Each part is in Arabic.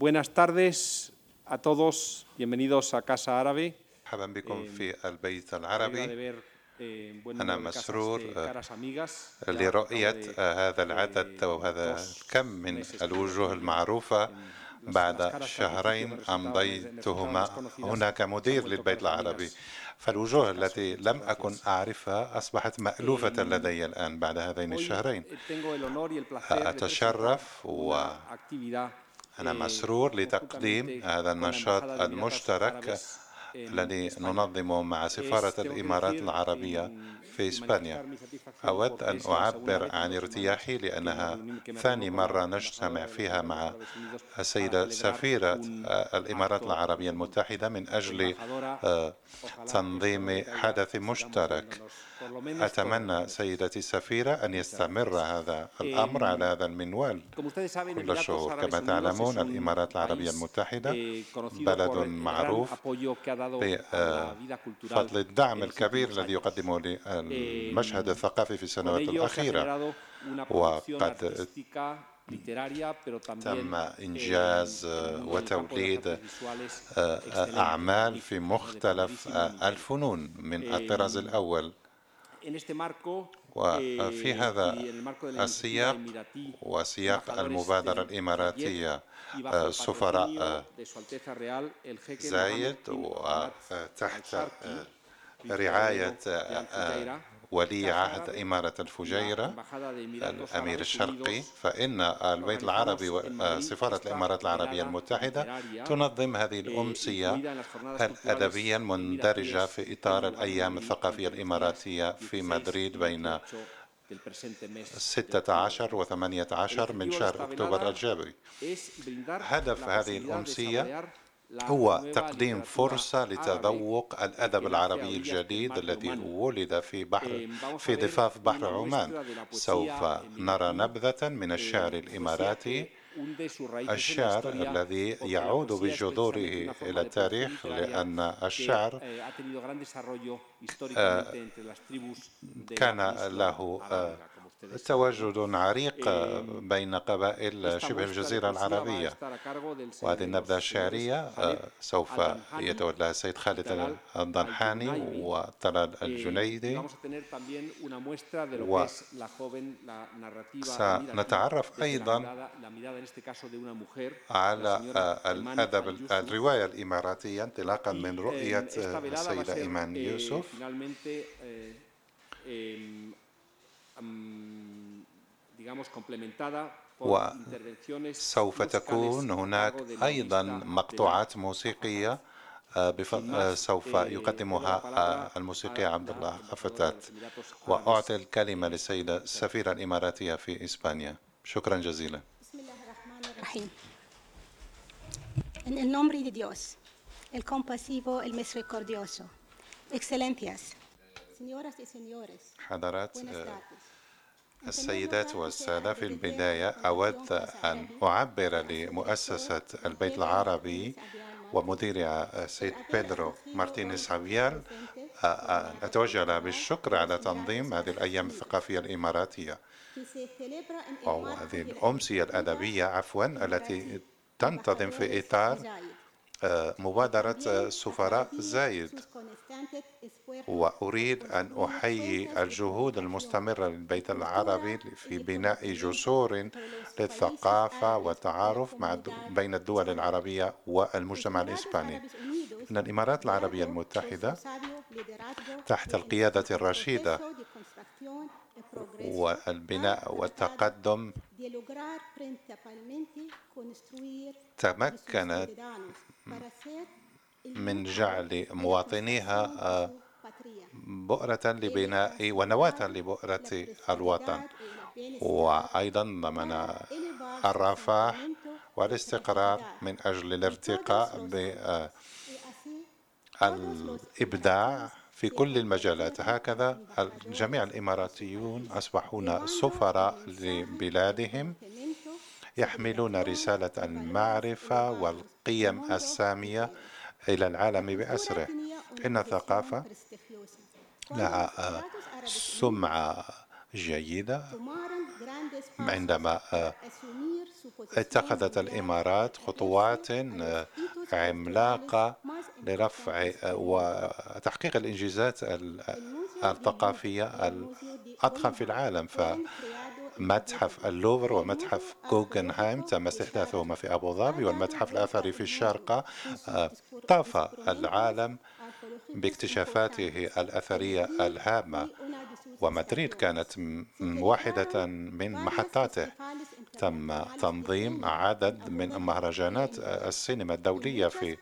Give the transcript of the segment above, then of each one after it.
Buenas tardes a todos, bienvenidos a Casa Árabe. مرحبا بكم في البيت العربي. أنا مسرور لرؤية هذا العدد أو هذا الكم من الوجوه المعروفة بعد شهرين أمضيتهما هناك مدير للبيت العربي. فالوجوه التي لم أكن أعرفها أصبحت مألوفة لدي الآن بعد هذين الشهرين. أتشرف و أنا مسرور لتقديم هذا النشاط المشترك الذي ننظمه مع سفارة الإمارات العربية في إسبانيا. أود أن أعبر عن ارتياحي لأنها ثاني مرة نجتمع فيها مع السيدة سفيرة آه، الإمارات العربية المتحدة من أجل آه، تنظيم حدث مشترك. أتمنى سيدتي السفيرة أن يستمر هذا الأمر على هذا المنوال. كل الشهور كما تعلمون الإمارات العربية المتحدة بلد معروف بفضل آه، الدعم الكبير الذي يقدمه للمشهد الثقافي في السنوات الأخيرة. وقد تم إنجاز آه، وتوليد آه، أعمال في مختلف الفنون من الطراز الأول. وفي هذا السياق وسياق المبادرة الإماراتية سفراء زايد وتحت رعاية ولي عهد إمارة la الفجيرة الأمير الشرقي فإن البيت العربي وسفارة الإمارات العربية المتحدة تنظم هذه الأمسية الأدبية المندرجة في إطار الأيام الثقافية الإماراتية في مدريد بين 16 و 18 من شهر أكتوبر الجاري هدف هذه الأمسية هو تقديم فرصة لتذوق الأدب العربي الجديد الذي ولد في بحر في ضفاف بحر عمان. سوف نرى نبذة من الشعر الإماراتي الشعر الذي يعود بجذوره إلى التاريخ لأن الشعر كان له آه، تواجد عريق آه، بين قبائل شبه الجزيرة العربية. وهذه النبذة الشعرية آه، سوف يتولاها السيد خالد الضنحاني وطلال الجنيدي. سنتعرف أيضا على آه، الأدب الرواية الإماراتية انطلاقا من رؤية آه، السيدة إيمان يوسف. وسوف تكون هناك أيضا مقطوعات موسيقية آه،. آه، سوف يقدمها آه، الموسيقي عبد الله أفتات وأعطي الكلمة للسيدة السفيرة الإماراتية في إسبانيا شكرا جزيلا بسم الله الرحمن الرحيم. En el nombre de Dios, el compasivo, el misericordioso. Excelencias, señoras y señores, حضرات buenas tardes. السيدات والسادة في البداية أود أن أعبر لمؤسسة البيت العربي ومديرها السيد بيدرو مارتينيز عبيال أتوجه له بالشكر على تنظيم هذه الأيام الثقافية الإماراتية. أو هذه الأمسية الأدبية عفوا التي تنتظم في إطار مبادرة آه، سفراء زايد. وأريد أن أحيي الجهود المستمرة للبيت العربي في بناء جسور للثقافة والتعارف مع بين الدول العربية والمجتمع الإسباني. إن الإمارات العربية المتحدة تحت القيادة الرشيدة والبناء والتقدم تمكنت من جعل مواطنيها آه، بؤرة لبناء ونواة لبؤرة الوطن. وأيضا ضمن الرفاه والاستقرار من أجل الارتقاء بالإبداع في كل المجالات. هكذا جميع الإماراتيون أصبحون سفراء لبلادهم يحملون رسالة المعرفة والقيم السامية إلى العالم بأسره. إن الثقافة لها آه، سمعة جيدة. عندما آه، اتخذت الإمارات خطوات عملاقة لرفع وتحقيق الإنجازات الثقافية الأضخم في العالم. فمتحف اللوفر ومتحف جوجنهايم تم استحداثهما في أبو ظبي والمتحف الأثري في الشارقة طاف العالم باكتشافاته الأثرية الهامة. ومدريد كانت واحدة من محطاته. تم تنظيم عدد من مهرجانات السينما الدولية في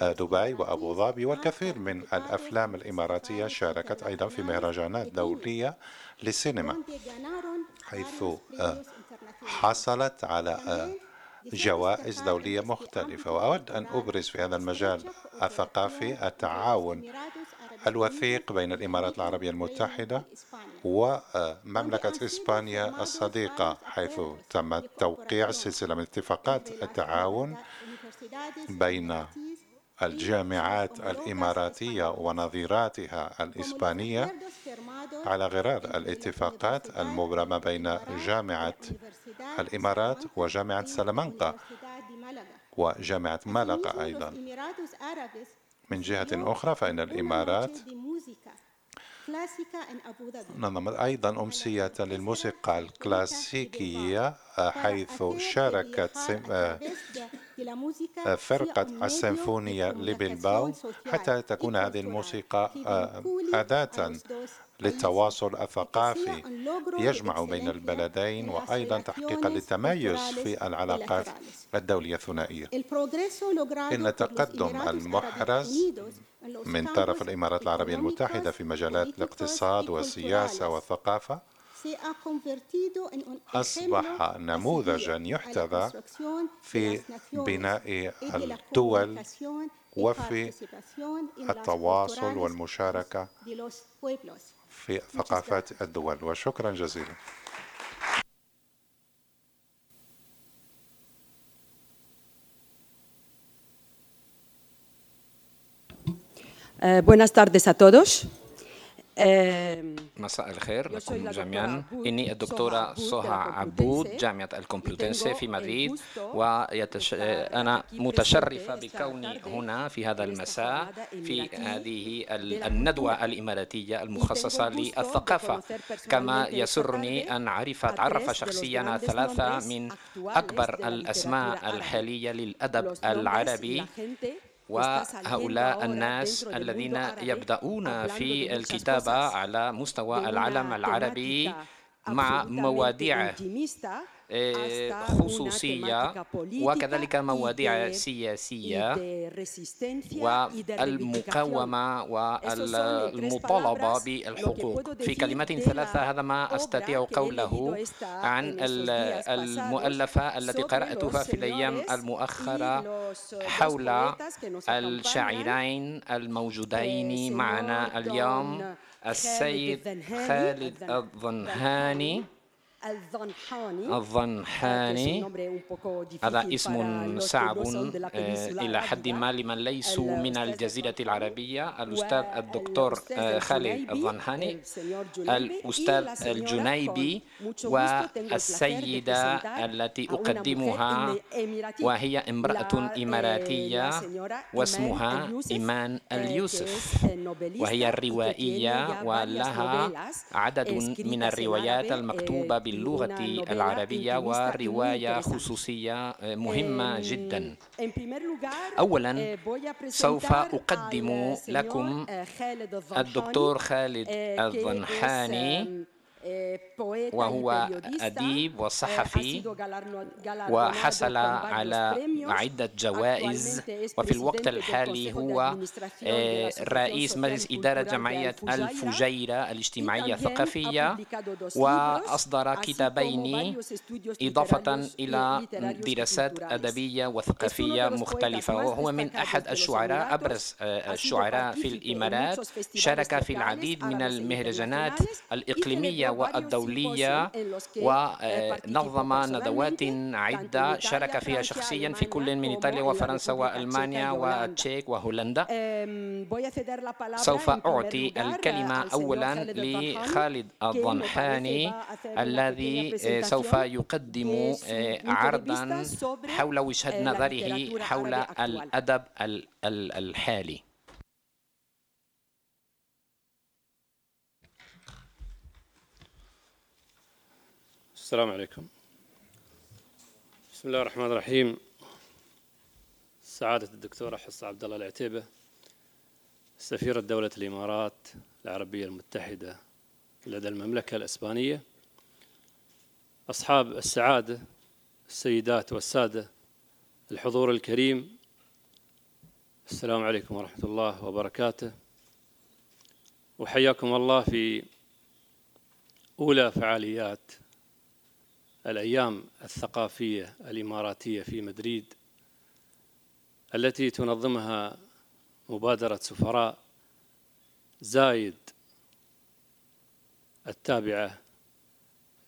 دبي وأبو ظبي والكثير من الأفلام الإماراتية شاركت أيضا في مهرجانات دولية. للسينما حيث حصلت على جوائز دولية مختلفة. وأود أن أبرز في هذا المجال الثقافي التعاون الوثيق بين الإمارات العربية المتحدة ومملكة إسبانيا الصديقة حيث تم توقيع سلسلة من اتفاقات التعاون بين الجامعات الإماراتية ونظيراتها الإسبانية على غرار الاتفاقات المبرمة بين جامعة الإمارات وجامعة سلامانكا وجامعة مالاقا أيضا. من جهة أخرى فإن الإمارات نظمت أيضا أمسية للموسيقى الكلاسيكية حيث شاركت فرقة السيمفونية لبلباو حتى تكون هذه الموسيقى أداة للتواصل الثقافي يجمع بين البلدين وأيضا تحقيقا للتميز في العلاقات الدولية الثنائية. إن التقدم المحرز من طرف الإمارات العربية المتحدة في مجالات الاقتصاد والسياسة والثقافة أصبح نموذجا يحتذى في بناء الدول وفي التواصل والمشاركة في ثقافات الدول وشكرا جزيلا Uh, buenas tardes a todos. مساء الخير لكم جميعا إني الدكتورة سهى عبود جامعة الكومبلوتنسي في مدريد وأنا متشرفة بكوني هنا في هذا المساء في هذه الندوة الإماراتية المخصصة للثقافة كما يسرني أن أعرف أتعرف شخصيا ثلاثة من أكبر الأسماء الحالية للأدب العربي وهؤلاء الناس الذين يبدأون في الكتابة على مستوى العالم العربي مع مواضيع خصوصية وكذلك مواضيع سياسية والمقاومة والمطالبة بالحقوق في كلمات ثلاثة هذا ما أستطيع قوله عن المؤلفة التي قرأتها في الأيام المؤخرة حول الشاعرين الموجودين معنا اليوم السيد خالد الظنهاني الظنحاني هذا اسم صعب إلى حد ما لمن ليسوا من الجزيرة العربية الأستاذ الدكتور خالد الظنحاني الأستاذ الجنيبي والسيدة التي أقدمها وهي امرأة إماراتية واسمها إيمان اليوسف وهي الروائية ولها عدد من الروايات المكتوبة باللغة العربية ورواية خصوصية مهمة جدا. أولا سوف أقدم لكم الدكتور خالد الظنحاني وهو أديب وصحفي وحصل على عدة جوائز وفي الوقت الحالي هو رئيس مجلس إدارة جمعية الفجيرة الاجتماعية الثقافية وأصدر كتابين إضافة إلى دراسات أدبية وثقافية مختلفة وهو من أحد الشعراء أبرز الشعراء في الإمارات. شارك في العديد من المهرجانات الإقليمية. والدولية ونظم ندوات عدة شارك فيها شخصيا في كل كل من إيطاليا وفرنسا وألمانيا والتشيك وهولندا. سوف أعطي الكلمة أولا لخالد الضنحاني الذي سوف يقدم عرضا حول وجهة نظره حول الأدب الحالي. السلام عليكم. بسم الله الرحمن الرحيم. سعادة الدكتورة حصة عبد الله العتيبة سفيرة دولة الإمارات العربية المتحدة لدى المملكة الإسبانية أصحاب السعادة السيدات والسادة الحضور الكريم. السلام عليكم ورحمة الله وبركاته. وحياكم الله في أولى فعاليات الأيام الثقافية الإماراتية في مدريد التي تنظمها مبادرة سفراء زايد التابعة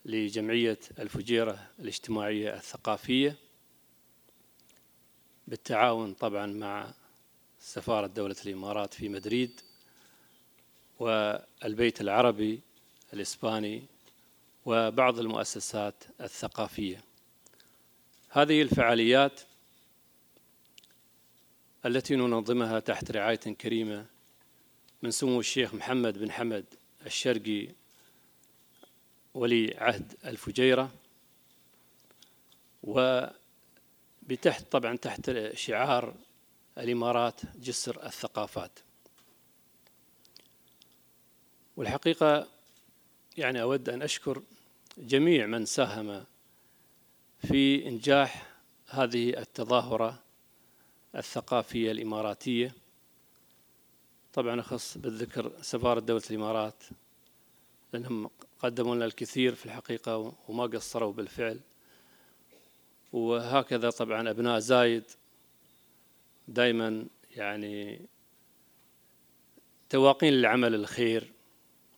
لجمعية الفجيرة الاجتماعية الثقافية بالتعاون طبعا مع سفارة دولة الإمارات في مدريد والبيت العربي الإسباني وبعض المؤسسات الثقافية. هذه الفعاليات التي ننظمها تحت رعاية كريمة من سمو الشيخ محمد بن حمد الشرقي ولي عهد الفجيرة وبتحت طبعا تحت شعار الإمارات جسر الثقافات. والحقيقة يعني أود أن أشكر جميع من ساهم في إنجاح هذه التظاهرة الثقافية الإماراتية. طبعا أخص بالذكر سفارة دولة الإمارات لأنهم قدموا لنا الكثير في الحقيقة وما قصروا بالفعل. وهكذا طبعا أبناء زايد دائما يعني تواقين للعمل الخير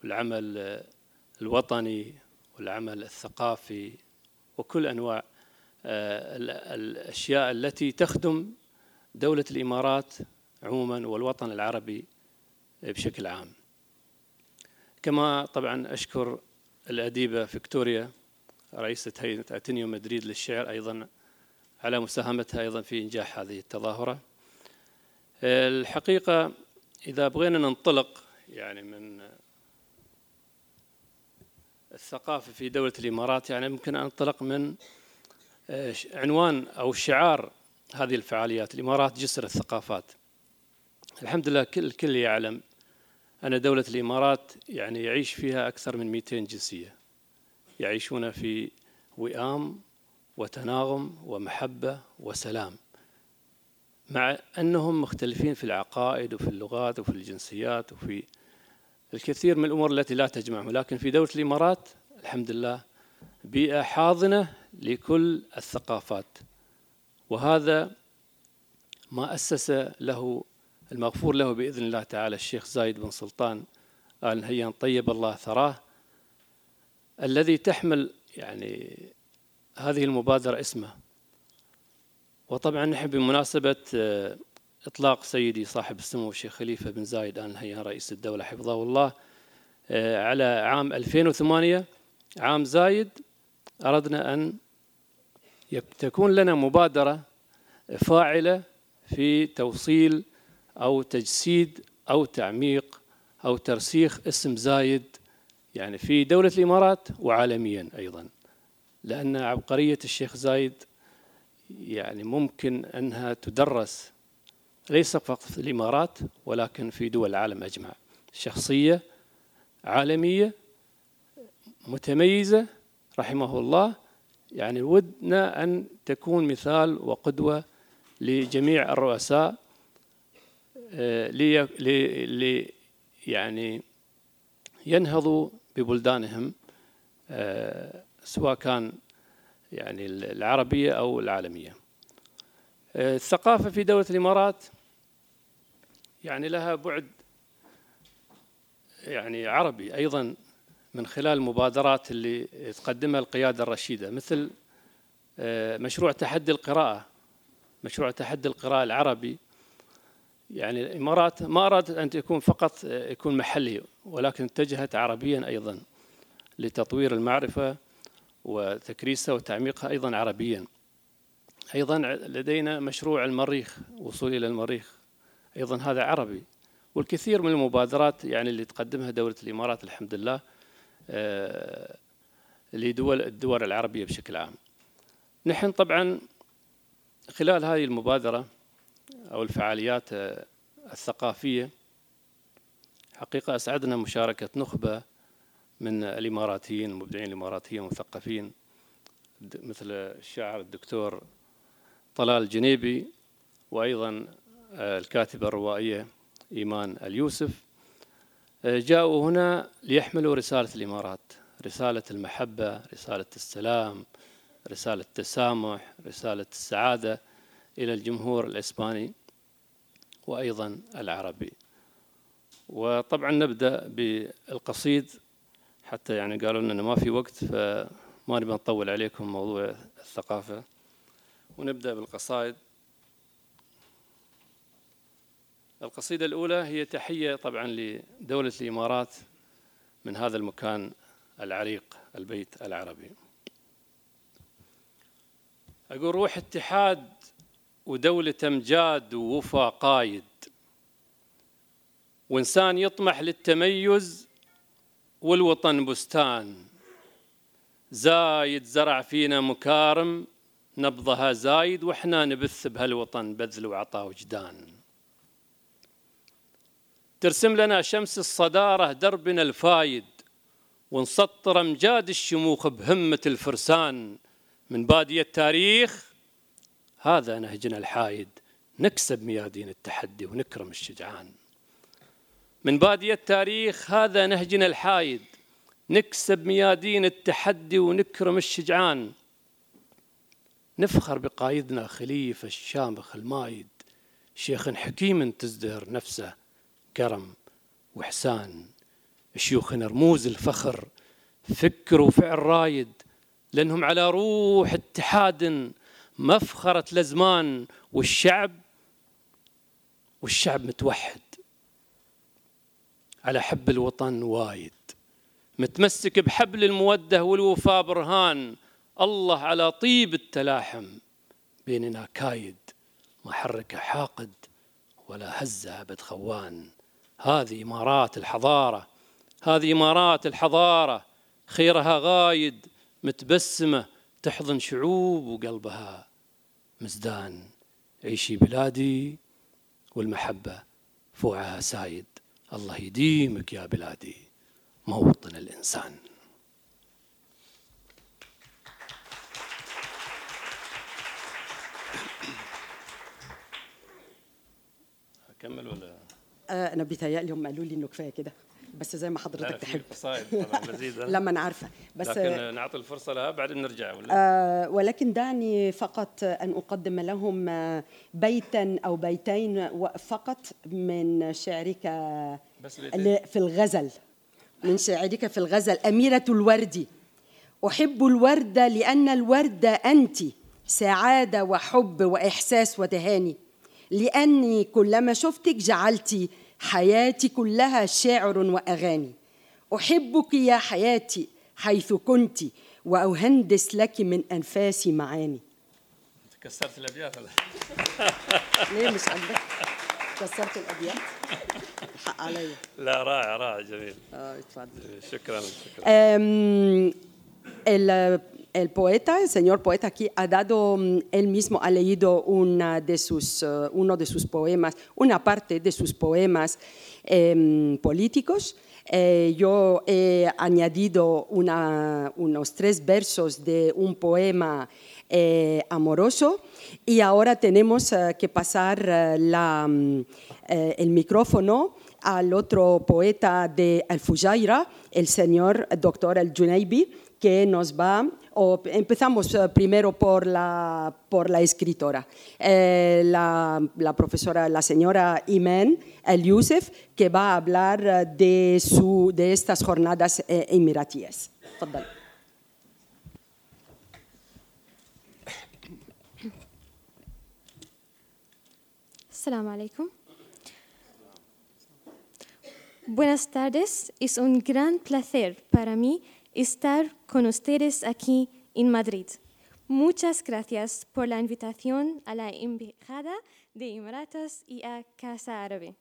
والعمل الوطني والعمل الثقافي وكل أنواع آه، الأشياء التي تخدم دولة الإمارات عموما والوطن العربي بشكل عام. كما طبعا أشكر الأديبة فيكتوريا رئيسة هيئة اتنيوم مدريد للشعر أيضا على مساهمتها أيضا في إنجاح هذه التظاهرة. الحقيقة إذا بغينا ننطلق يعني من الثقافة في دولة الإمارات يعني ممكن أن أنطلق من آه، عنوان أو شعار هذه الفعاليات. الإمارات جسر الثقافات. الحمد لله كل الكل يعلم أن دولة الإمارات يعني يعيش فيها أكثر من 200 جنسية. يعيشون في وئام وتناغم ومحبة وسلام مع أنهم مختلفين في العقائد وفي اللغات وفي الجنسيات وفي الكثير من الأمور التي لا تجمعهم لكن في دولة الإمارات الحمد لله بيئة حاضنة لكل الثقافات. وهذا ما أسس له المغفور له بإذن الله تعالى الشيخ زايد بن سلطان آل نهيان طيب الله ثراه الذي تحمل يعني هذه المبادرة اسمه. وطبعا نحن بمناسبة إطلاق سيدي صاحب السمو الشيخ خليفة بن زايد آل نهيان رئيس الدولة حفظه الله آه، على عام 2008 عام زايد أردنا أن تكون لنا مبادرة فاعلة في توصيل أو تجسيد أو تعميق أو ترسيخ اسم زايد يعني في دولة الإمارات وعالميا أيضا. لأن عبقرية الشيخ زايد يعني ممكن أنها تدرس ليس فقط في الإمارات ولكن في دول العالم أجمع. شخصية عالمية متميزة رحمه الله. يعني ودنا أن تكون مثال وقدوة لجميع الرؤساء آه، لي, يعني ينهضوا ببلدانهم آه، سواء كان يعني العربية أو العالمية. آه، الثقافة في دولة الإمارات يعني لها بعد يعني عربي أيضا من خلال المبادرات اللي تقدمها القيادة الرشيدة مثل آه، مشروع تحدي القراءة. مشروع تحدي القراءة العربي. يعني الإمارات ما أرادت أن يكون فقط يكون محلي ولكن اتجهت عربيا أيضا لتطوير المعرفة وتكريسها وتعميقها أيضا عربيا. أيضا لدينا مشروع المريخ وصول إلى المريخ. أيضا هذا عربي. والكثير من المبادرات يعني اللي تقدمها دولة الإمارات الحمد لله آه، لدول الدول العربية بشكل عام. نحن طبعا خلال هذه المبادرة أو الفعاليات آه، الثقافية حقيقة أسعدنا مشاركة نخبة من الإماراتيين المبدعين الإماراتيين المثقفين مثل الشاعر الدكتور طلال الجنيبي وأيضا الكاتبة الروائية إيمان اليوسف آه، جاءوا هنا ليحملوا رسالة الإمارات رسالة المحبة رسالة السلام رسالة التسامح رسالة السعادة إلى الجمهور الإسباني وأيضا العربي. وطبعا نبدأ بالقصيد حتى يعني قالوا لنا ما في وقت فما نبي نطول عليكم موضوع الثقافة. ونبدأ بالقصائد. القصيدة الأولى هي تحية طبعا لدولة الإمارات من هذا المكان العريق البيت العربي. أقول روح اتحاد ودولة أمجاد ووفا قايد. وإنسان يطمح للتميز والوطن بستان. زايد زرع فينا مكارم نبضها زايد وإحنا نبث بهالوطن بذل وعطاء وجدان. ترسم لنا شمس الصدارة دربنا الفايد ونسطر أمجاد الشموخ بهمة الفرسان. من بادية التاريخ هذا نهجنا الحايد. نكسب ميادين التحدي ونكرم الشجعان. من بادية التاريخ هذا نهجنا الحايد. نكسب ميادين التحدي ونكرم الشجعان. نفخر بقايدنا خليفة الشامخ المايد. شيخ حكيم تزدهر نفسه كرم وإحسان. شيوخنا رموز الفخر فكر وفعل رايد لأنهم على روح اتحاد مفخرة الأزمان والشعب والشعب متوحد. على حب الوطن وايد. متمسك بحبل المودة والوفاء برهان. الله على طيب التلاحم. بيننا كايد ما حرك حاقد ولا هز أبد خوان. هذه إمارات الحضارة هذه إمارات الحضارة خيرها غايد متبسمة تحضن شعوب وقلبها مزدان. عيشي بلادي والمحبة فوعها سايد. الله يديمك يا بلادي موطن الإنسان. أكمل ولا؟ آه أنا بيتهيألي هم قالوا لي إنه كفاية كده. بس زي ما حضرتك تحب. لما أنا عارفة. بس لكن نعطي الفرصة لها بعدين نرجع ولا؟ آه ولكن دعني فقط أن أقدم لهم بيتا أو بيتين فقط من شعرك بس في الغزل. من شعرك في الغزل. أميرة الورد. أحب الورد لأن الورد أنت. سعادة وحب وإحساس وتهاني لأني كلما شفتك جعلتي حياتي كلها شعر وأغاني. أحبك يا حياتي حيث كنت وأهندس لك من انفاسي معاني. كسرت الأبيات ليه مش عندك؟ كسرت الأبيات؟ حق علي. لا رائع رائع جميل. آه اتفضل. شكرا شكرا. El poeta, el señor poeta aquí, ha dado, mm, él mismo ha leído una de sus, uh, uno de sus poemas, una parte de sus poemas eh, políticos. Eh, yo he añadido unos tres versos de un poema eh, amoroso y ahora tenemos que pasar um, el micrófono al otro poeta de Al-Fujaira, el señor doctor Al-Junaybi, que nos va o empezamos eh, primero por la, por la escritora, eh, la, la, profesora, la señora Imen El Youssef, que va a hablar eh, de, su, de estas jornadas eh, emiratíes. Assalamu alaikum. Buenas tardes, es un gran placer para mí estar con ustedes aquí en Madrid. Muchas gracias por la invitación a la Embajada de Emiratos y a Casa Árabe.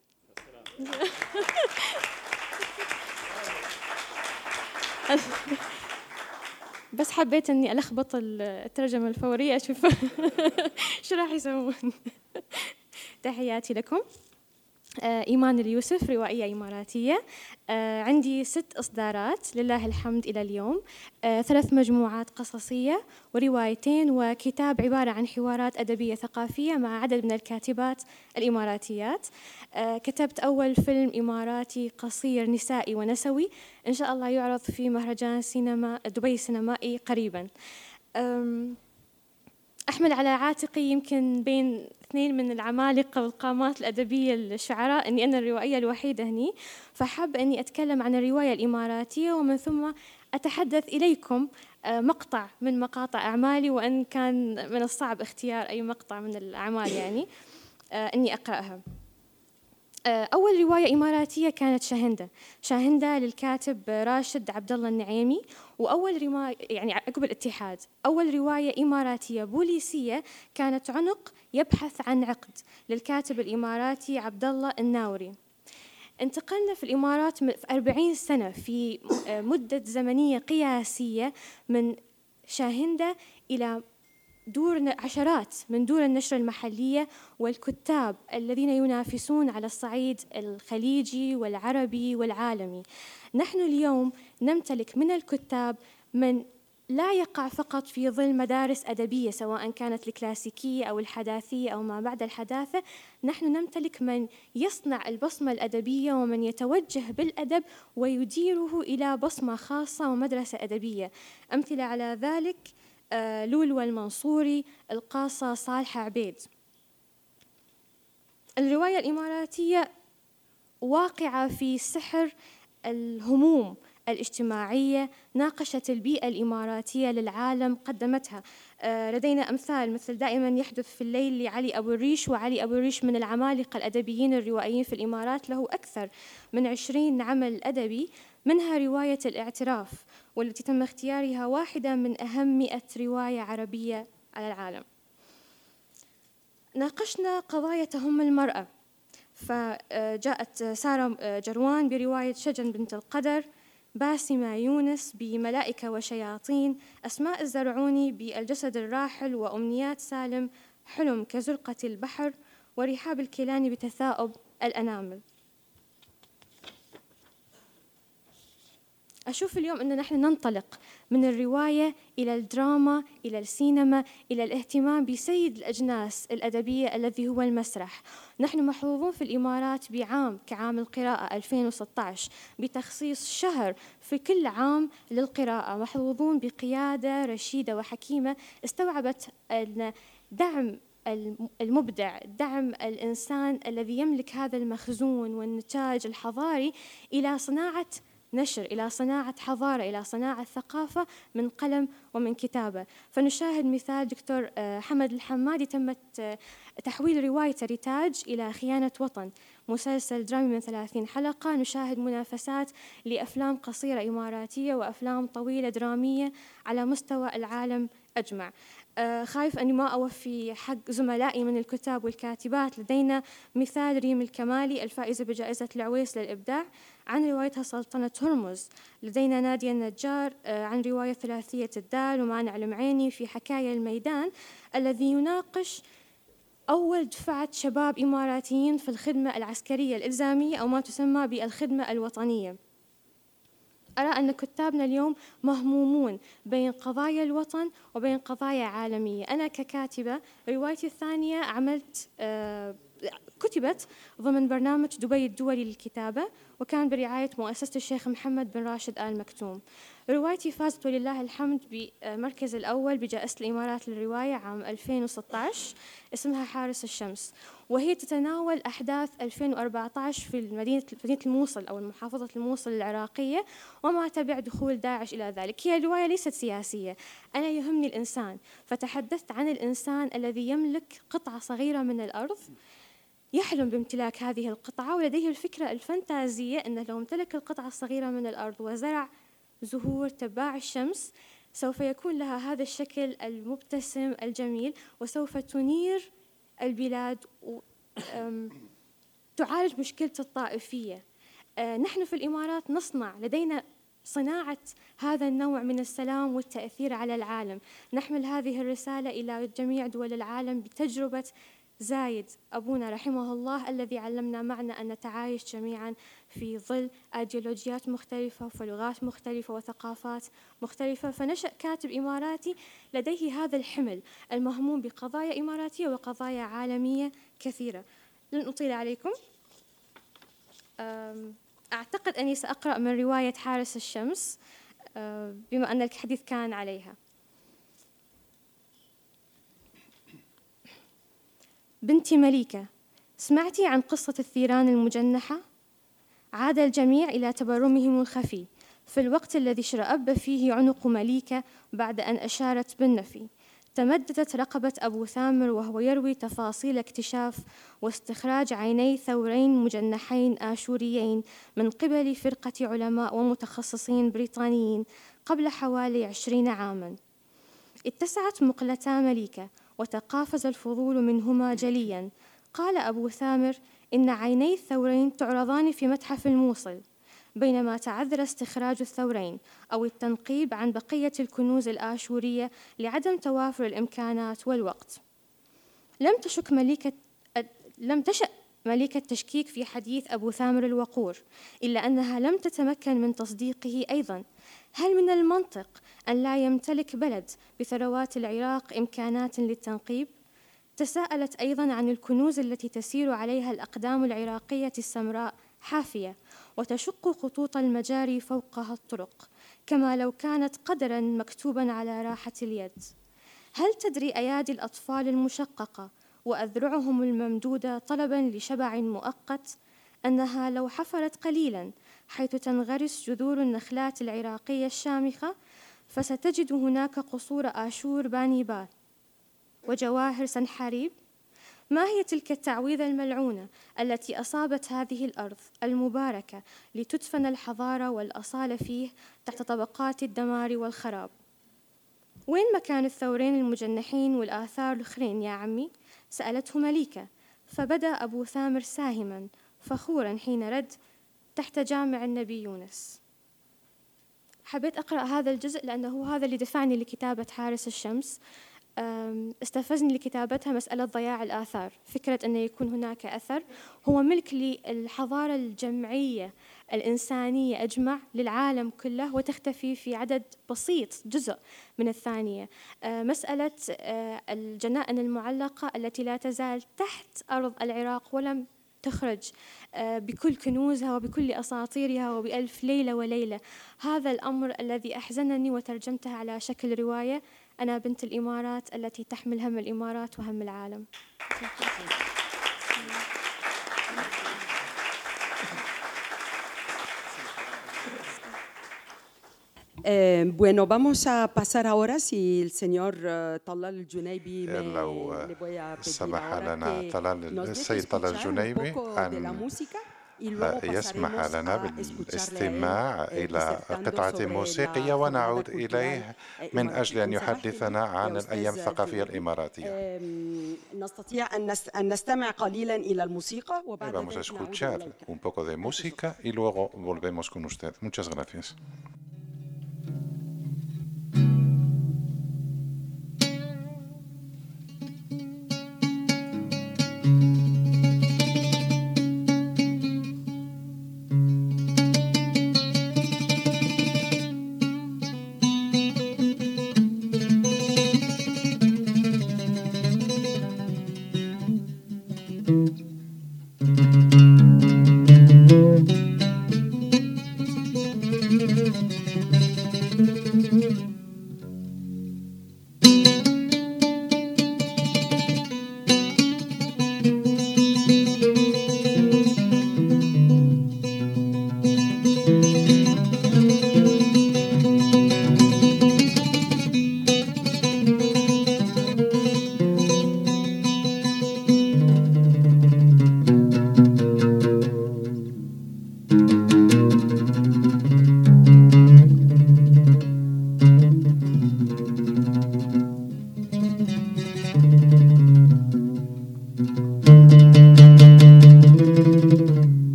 بس حبيت اني الخبط الترجمه الفوريه أشوف شو راح يسوون تحياتي لكم آه، إيمان اليوسف روائية إماراتية آه، عندي ست إصدارات لله الحمد إلى اليوم. آه، ثلاث مجموعات قصصية وروايتين وكتاب عبارة عن حوارات أدبية ثقافية مع عدد من الكاتبات الإماراتيات. كتبت أول فيلم إماراتي قصير نسائي ونسوي. إن شاء الله يعرض في مهرجان سينما دبي السينمائي قريبا. أحمل على عاتقي يمكن بين اثنين من العمالقة والقامات الأدبية الشعراء أني أنا الروائية الوحيدة هني. فحب أني أتكلم عن الرواية الإماراتية ومن ثم أتحدث إليكم آه، مقطع من مقاطع أعمالي وأن كان من الصعب اختيار أي مقطع من الأعمال يعني آه، أني أقرأها. أول رواية إماراتية كانت شاهندة شاهندة للكاتب راشد عبد الله النعيمي وأول رواية يعني عقب الاتحاد. أول رواية إماراتية بوليسية كانت عنق يبحث عن عقد للكاتب الإماراتي عبد الله الناوري. انتقلنا في الإمارات في أربعين سنة في آه، مدة زمنية قياسية من شاهندة إلى دور عشرات من دور النشر المحلية والكتاب الذين ينافسون على الصعيد الخليجي والعربي والعالمي. نحن اليوم نمتلك من الكتاب من لا يقع فقط في ظل مدارس أدبية سواء كانت الكلاسيكية أو الحداثية أو ما بعد الحداثة نحن نمتلك من يصنع البصمة الأدبية ومن يتوجه بالأدب ويديره إلى بصمة خاصة ومدرسة أدبية. أمثلة على ذلك لولو المنصوري القاصة صالحة عبيد. الرواية الإماراتية واقعة في سحر الهموم الاجتماعية ناقشت البيئة الإماراتية للعالم قدمتها. آه، لدينا أمثال مثل دائما يحدث في الليل لعلي أبو الريش وعلي أبو الريش من العمالقة الأدبيين الروائيين في الإمارات له أكثر من عشرين عمل أدبي. منها رواية الاعتراف والتي تم اختيارها واحدة من أهم مئة رواية عربية على العالم. ناقشنا قضايا تهم المرأة. فجاءت سارة جروان برواية شجن بنت القدر باسمة يونس بملائكة وشياطين أسماء الزرعوني بالجسد الراحل وأمنيات سالم حلم كزرقة البحر ورحاب الكيلاني بتثاؤب الأنامل. أشوف اليوم أن نحن ننطلق من الرواية إلى الدراما إلى السينما إلى الاهتمام بسيد الأجناس الأدبية الذي هو المسرح. نحن محظوظون في الإمارات بعام كعام القراءة 2016 بتخصيص شهر في كل عام للقراءة. محظوظون بقيادة رشيدة وحكيمة استوعبت أن دعم المبدع دعم الإنسان الذي يملك هذا المخزون والنتاج الحضاري إلى صناعة نشر إلى صناعة حضارة إلى صناعة ثقافة من قلم ومن كتابة. فنشاهد مثال دكتور آه، حمد الحمادي. تمت آه، تحويل رواية ريتاج إلى خيانة وطن. مسلسل درامي من ثلاثين حلقة. نشاهد منافسات لأفلام قصيرة إماراتية وأفلام طويلة درامية على مستوى العالم أجمع. آه، خايف أني ما أوفي حق زملائي من الكتاب والكاتبات. لدينا مثال ريم الكمالي الفائزة بجائزة العويس للإبداع. عن روايتها سلطنة هرمز. لدينا نادية النجار آه، عن رواية ثلاثية الدال ومانع المعيني في حكاية الميدان الذي يناقش أول دفعة شباب إماراتيين في الخدمة العسكرية الإلزامية أو ما تسمى بالخدمة الوطنية. أرى أن كتابنا اليوم مهمومون بين قضايا الوطن وبين قضايا عالمية. أنا ككاتبة روايتي الثانية عملت آه كتبت ضمن برنامج دبي الدولي للكتابة وكان برعاية مؤسسة الشيخ محمد بن راشد آل مكتوم. روايتي فازت ولله الحمد بالمركز الأول بجائزة الإمارات للرواية عام 2016 اسمها حارس الشمس. وهي تتناول أحداث 2014 في مدينة مدينة الموصل أو محافظة الموصل العراقية وما تبع دخول داعش إلى ذلك. هي رواية ليست سياسية. أنا يهمني الإنسان. فتحدثت عن الإنسان الذي يملك قطعة صغيرة من الأرض. يحلم بامتلاك هذه القطعة ولديه الفكرة الفانتازية أنه لو امتلك القطعة الصغيرة من الأرض وزرع زهور تباع الشمس سوف يكون لها هذا الشكل المبتسم الجميل وسوف تنير البلاد تعالج مشكلة الطائفية. آه، نحن في الإمارات نصنع لدينا صناعة هذا النوع من السلام والتأثير على العالم. نحمل هذه الرسالة إلى جميع دول العالم بتجربة زايد أبونا رحمه الله الذي علمنا معنا أن نتعايش جميعا في ظل أيديولوجيات مختلفة ولغات مختلفة وثقافات مختلفة. فنشأ كاتب إماراتي لديه هذا الحمل المهموم بقضايا إماراتية وقضايا عالمية كثيرة. لن أطيل عليكم. أعتقد أني سأقرأ من رواية حارس الشمس بما أن الحديث كان عليها. بنتي مليكة. سمعتي عن قصة الثيران المجنحة؟ عاد الجميع إلى تبرمهم الخفي. في الوقت الذي اشرأب فيه عنق مليكة بعد أن أشارت بالنفي تمددت رقبة أبو ثامر وهو يروي تفاصيل اكتشاف واستخراج عيني ثورين مجنحين آشوريين من قبل فرقة علماء ومتخصصين بريطانيين قبل حوالي عشرين عاماً. اتسعت مقلتا مليكة وتقافز الفضول منهما جليا. قال أبو ثامر إن عيني الثورين تعرضان في متحف الموصل بينما تعذر استخراج الثورين أو التنقيب عن بقية الكنوز الآشورية لعدم توافر الإمكانات والوقت. لم تشك مليكة لم تشأ مليكة تشكيك في حديث أبو ثامر الوقور إلا أنها لم تتمكن من تصديقه أيضا. هل من المنطق أن لا يمتلك بلد بثروات العراق إمكانات للتنقيب؟ تساءلت أيضا عن الكنوز التي تسير عليها الأقدام العراقية السمراء حافية وتشق خطوط المجاري فوقها الطرق كما لو كانت قدرا مكتوبا على راحة اليد هل تدري أيادي الأطفال المشققة وأذرعهم الممدودة طلبا لشبع مؤقت أنها لو حفرت قليلا حيث تنغرس جذور النخلات العراقية الشامخة فستجد هناك قصور آشور بانيبال وجواهر سنحاريب ما هي تلك التعويذة الملعونة التي أصابت هذه الأرض المباركة لتدفن الحضارة والأصالة فيه تحت طبقات الدمار والخراب وين مكان الثورين المجنحين والآثار الأخرين يا عمي؟ سألته مليكة فبدأ أبو ثامر ساهما فخورا حين رد تحت جامع النبي يونس. حبيت أقرأ هذا الجزء لأنه هذا اللي دفعني لكتابة حارس الشمس. استفزني لكتابتها مسألة ضياع الآثار فكرة أن يكون هناك أثر. هو ملك للحضارة الجمعية الإنسانية أجمع للعالم كله وتختفي في عدد بسيط جزء من الثانية. مسألة الجنائن المعلقة التي لا تزال تحت أرض العراق ولم تخرج بكل كنوزها وبكل أساطيرها وبألف ليلة وليلة. هذا الأمر الذي أحزنني وترجمتها على شكل رواية أنا بنت الإمارات التي تحمل هم الإمارات وهم العالم. Eh, bueno, vamos a pasar ahora, si el señor uh, Talal Junaibi me, لو le voy a pedir سمح ahora لنا que طلال nos deje السيد طلال escuchar un الجنيبي poco de la أن música y luego يسمح لنا بالاستماع eh, إلى قطعة موسيقية ونعود إليه من أجل أن. يحدثنا عن الأيام الثقافية. الإماراتية نستطيع أن نس- أن نستمع قليلا إلى الموسيقى وبعد Vamos a escuchar un poco de música y luego volvemos con usted. Muchas gracias. Thank you.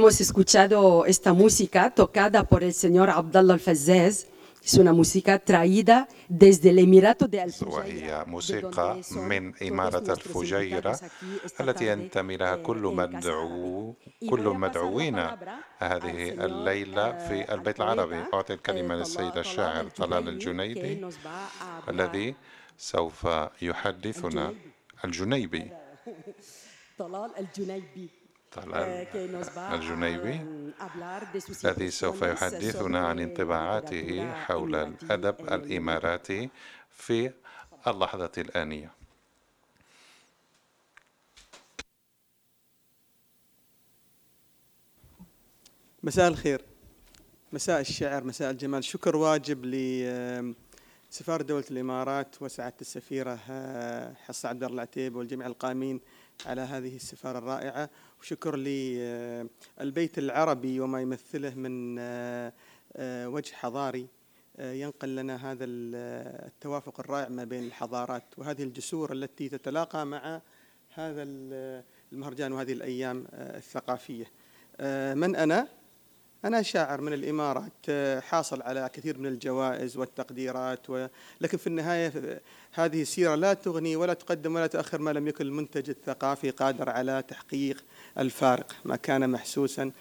Hemos escuchado esta música tocada por el señor Abdallah Al-Fazzaz. Es una música traída desde el Emirato de وهي موسيقى من إمارة الفجيرة التي ينتمي لها كل مدعو كل المدعوين هذه الليلة في البيت العربي أعطي الكلمة للسيد الشاعر طلال الجنيدي الذي سوف يحدثنا الجنيبي طلال الجنيبي طلال الجنيبي الذي سوف يحدثنا عن انطباعاته حول الأدب الإماراتي في اللحظة الآنية. مساء الخير. مساء الشعر مساء الجمال. شكر واجب لسفارة دولة الإمارات وسعادة السفيرة حصة عبد الله العتيب والجميع القائمين. على هذه السفارة الرائعة. وشكر للبيت العربي وما يمثله من وجه حضاري. ينقل لنا هذا التوافق الرائع ما بين الحضارات. وهذه الجسور التي تتلاقى مع هذا المهرجان وهذه الأيام الثقافية. من أنا؟ أنا شاعر من الإمارات حاصل على كثير من الجوائز والتقديرات و... لكن في النهاية هذه السيرة لا تغني ولا تقدم ولا تؤخر ما لم يكن المنتج الثقافي قادر على تحقيق الفارق ما كان محسوسا.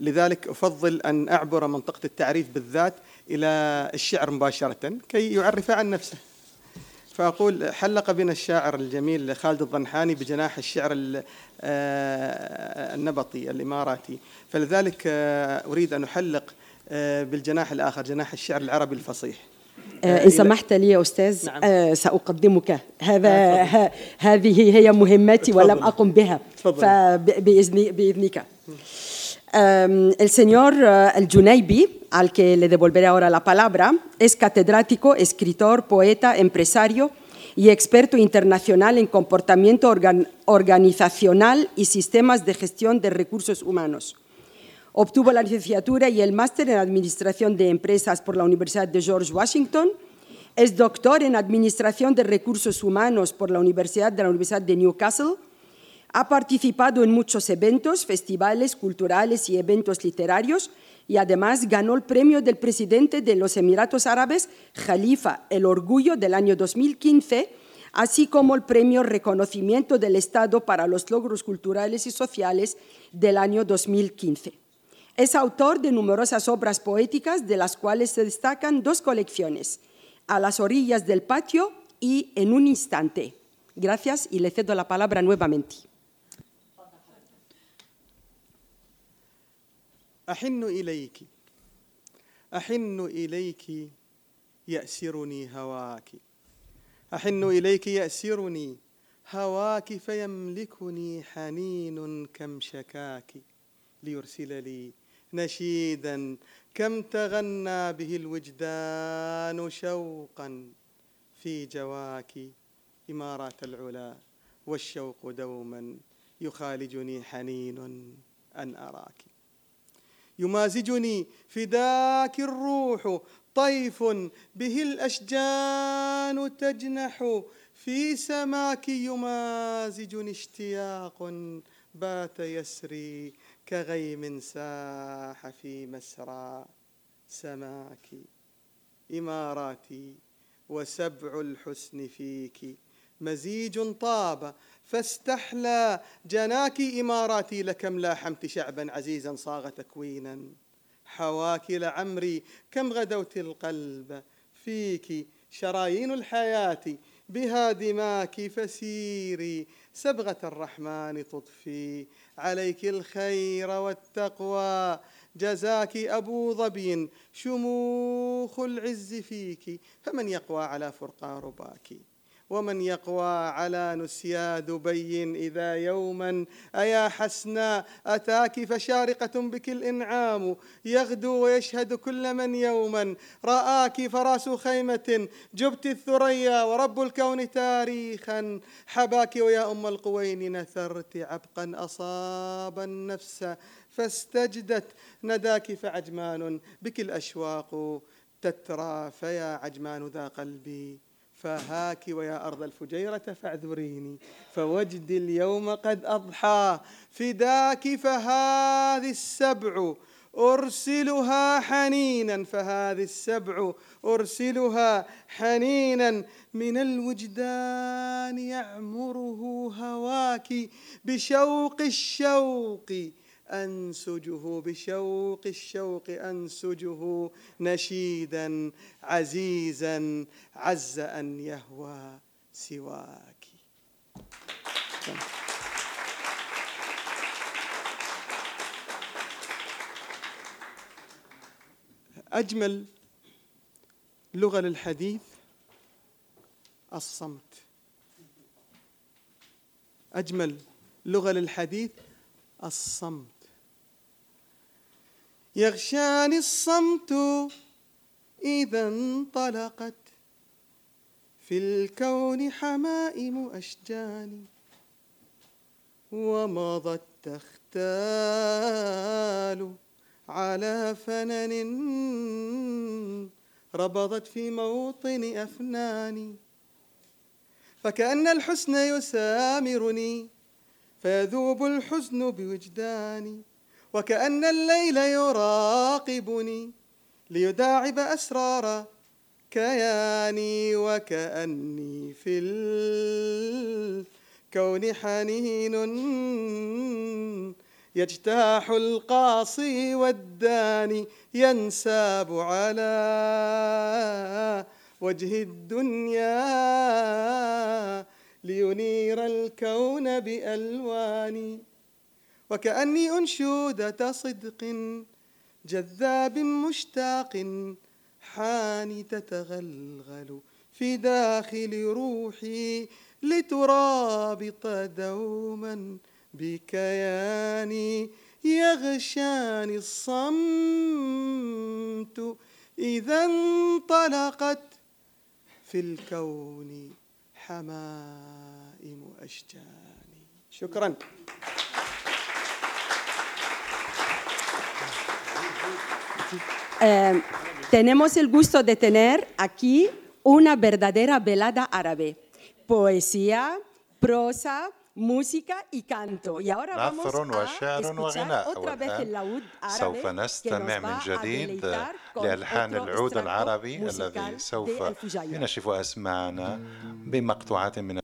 لذلك أفضل أن أعبر منطقة التعريف بالذات إلى الشعر مباشرة كي يعرف عن نفسه. فأقول حلق بنا الشاعر الجميل خالد الضنحاني بجناح الشعر النبطي الإماراتي. فلذلك أريد أن أحلق بالجناح الآخر جناح الشعر العربي الفصيح. إن سمحت لي يا أستاذ نعم. سأقدمك. هذا هذه هي مهمتي ولم أقم بها. فبإذن Em, el señor uh, El Junaybi, al que le devolveré ahora la palabra, es catedrático, escritor, poeta, empresario y experto internacional en comportamiento organizacional y sistemas de gestión de recursos humanos. Obtuvo la licenciatura y el máster en Administración de Empresas por la Universidad de George Washington. Es doctor en Administración de Recursos Humanos por la Universidad de la Universidad de Newcastle ha participado en muchos eventos, festivales culturales y eventos literarios y además ganó el premio del presidente de los Emiratos Árabes, Khalifa, el Orgullo del año 2015, así como el premio Reconocimiento del Estado para los Logros Culturales y Sociales del año 2015. Es autor de numerosas obras poéticas, de las cuales se destacan dos colecciones, A las orillas del patio y En un instante. Gracias y le cedo la palabra nuevamente. أحن إليك. أحن إليك يأسرني هواك. أحن إليك يأسرني هواك فيملكني حنين كم شكاك. ليرسل لي نشيدا كم تغنى به الوجدان شوقا في جواك. إمارات العلا والشوق دوما يخالجني حنين أن أراك. يمازجني فداك الروح طيف به الأشجان تجنح في سماك يمازجني اشتياق بات يسري كغيم ساح في مسرى سماك إماراتي وسبع الحسن فيك مزيج طاب فاستحلى جناك إماراتي لكم لاحمت شعبا عزيزا صاغ تكوينا. حواك لعمري كم غدوت القلب فيك شرايين الحياة بها دماك فسيري. سبغة الرحمن تضفي عليك الخير والتقوى. جزاك أبو ظبي شموخ العز فيك. فمن يقوى على فرقى رباك. ومن يقوى على نسيا دبي إذا يوما. أيا حسنا أتاك فشارقة بك الإنعام. يغدو ويشهد كل من يوما. رآك فراس خيمة. جبت الثريا ورب الكون تاريخا. حباك ويا أم القوين نثرت عبقا. أصاب النفس فاستجدت. نداك فعجمان. بك الأشواق تترى. فيا عجمان ذا قلبي. فهاك ويا أرض الفجيرة فاعذريني فوجدي اليوم قد أضحى. فداك فهذه السبع أرسلها حنينا فهذه السبع أرسلها حنينا. من الوجدان يعمره هواك بشوق الشوق أنسجه بشوق الشوق أنسجه نشيدا عزيزا عز أن يهوى سواك. أجمل لغة للحديث الصمت. أجمل لغة للحديث الصمت. يغشاني الصمت إذا انطلقت. في الكون حمائم أشجاني ومضت تختال على فنن ربضت في موطن أفناني فكأن الحسن يسامرني فيذوب الحزن بوجداني وكأن الليل يراقبني ليداعب أسرار كياني وكأني في الكون حنين يجتاح القاصي والداني ينساب على وجه الدنيا لينير الكون بألواني. وكأني أنشودة صدق جذاب مشتاق حاني تتغلغل في داخل روحي لترابط دوما بكياني يغشاني الصمت إذا انطلقت في الكون حمائم أشجاني. شكرا. Eh, tenemos el gusto de tener aquí una verdadera velada árabe. Poesía, prosa, música y canto. Y ahora vamos a escuchar otra vez el laúd árabe سوف نستمع من جديد لألحان العود العربي الذي سوف ينشف أسماعنا بمقطوعات من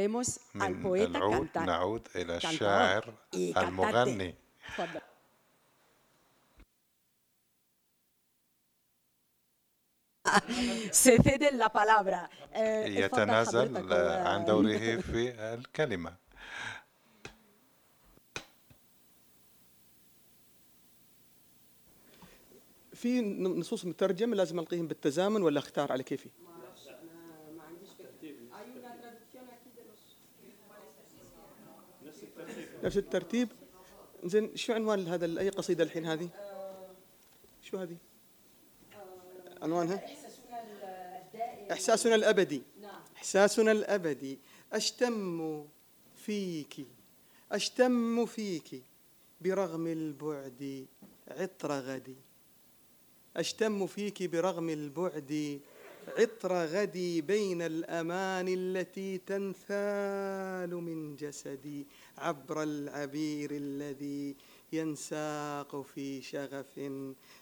volvemos al poeta العود نعود إلى الشاعر المغني se cede la palabra يتنازل عن دوره في الكلمة في نصوص مترجمة لازم ألقيهم بالتزامن ولا أختار على كيفي؟ نفس الترتيب زين شو عنوان هذا أي قصيدة الحين هذه؟ شو هذه؟ عنوانها؟ إحساسنا الأبدي إحساسنا الأبدي أشتم فيك أشتم فيك برغم البعد عطر غدي أشتم فيك برغم البعد عطر غدي بين الأمان التي تنثال من جسدي عبر العبير الذي ينساق في شغف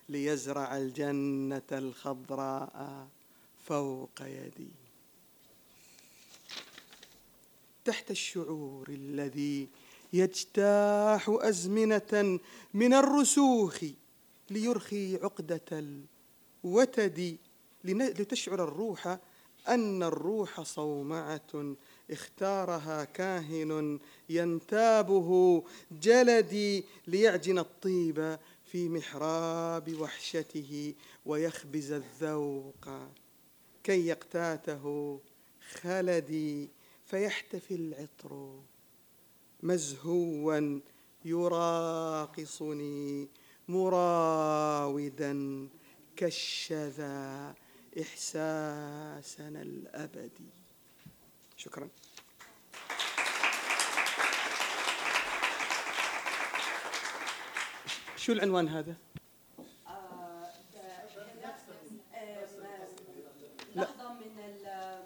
ليزرع الجنة الخضراء فوق يدي. تحت الشعور الذي يجتاح أزمنة من الرسوخ ليرخي عقدة الوتد لتشعر الروح أن الروح صومعة اختارها كاهن ينتابه جلدي ليعجن الطيب في محراب وحشته ويخبز الذوق كي يقتاته خلدي فيحتفي العطر مزهوا يراقصني مراودا كالشذا إحساسنا الأبدي شكرا شو العنوان هذا؟ لحظة من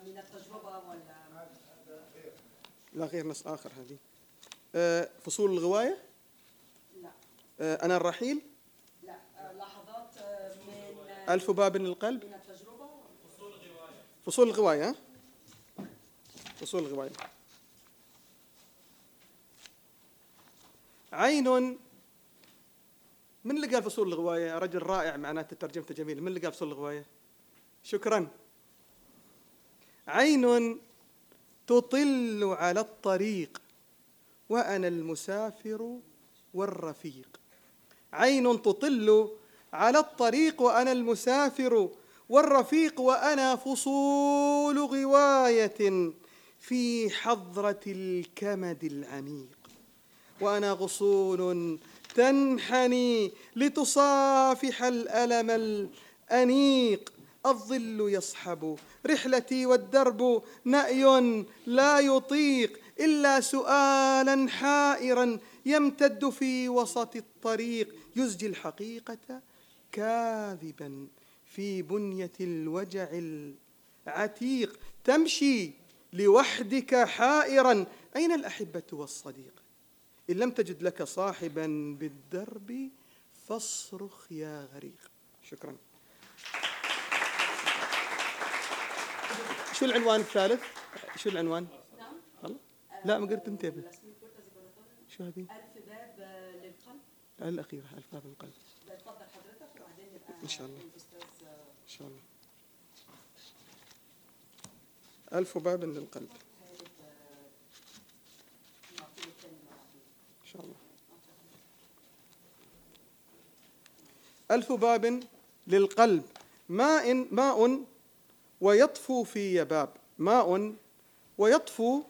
من التجربة ولا لا غير نص آخر هذه آه، فصول الغواية؟ لا آه، أنا الرحيل؟ لا لحظات من ألف باب للقلب؟ من فصول الغواية ها؟ فصول الغواية. عين من اللي قال فصول الغواية؟ رجل رائع معناته ترجمته جميلة. من اللي قال فصول الغواية؟ شكرا. عين تطل على الطريق وأنا المسافر والرفيق. عين تطل على الطريق وأنا المسافر والرفيق وأنا فصول غواية في حضرة الكمد العميق. وأنا غصون تنحني لتصافح الألم الأنيق. الظل يصحب رحلتي والدرب نأي لا يطيق إلا سؤالا حائرا يمتد في وسط الطريق. يزجي الحقيقة كاذبا. في بنية الوجع العتيق. تمشي لوحدك حائرا. أين الأحبة والصديق؟ إن لم تجد لك صاحبا بالدرب فاصرخ يا غريق. شكرا. شو العنوان الثالث؟ شو العنوان؟ نعم. لا ما قلت أنت شو هذه؟ ألف باب للقلب. الأخيرة ألف باب للقلب. تفضل حضرتك وبعدين نبقى إن شاء الله. شاء الله. ألف باب للقلب. إن شاء الله. ألف باب للقلب. ماء ماء ويطفو في يباب ماء ويطفو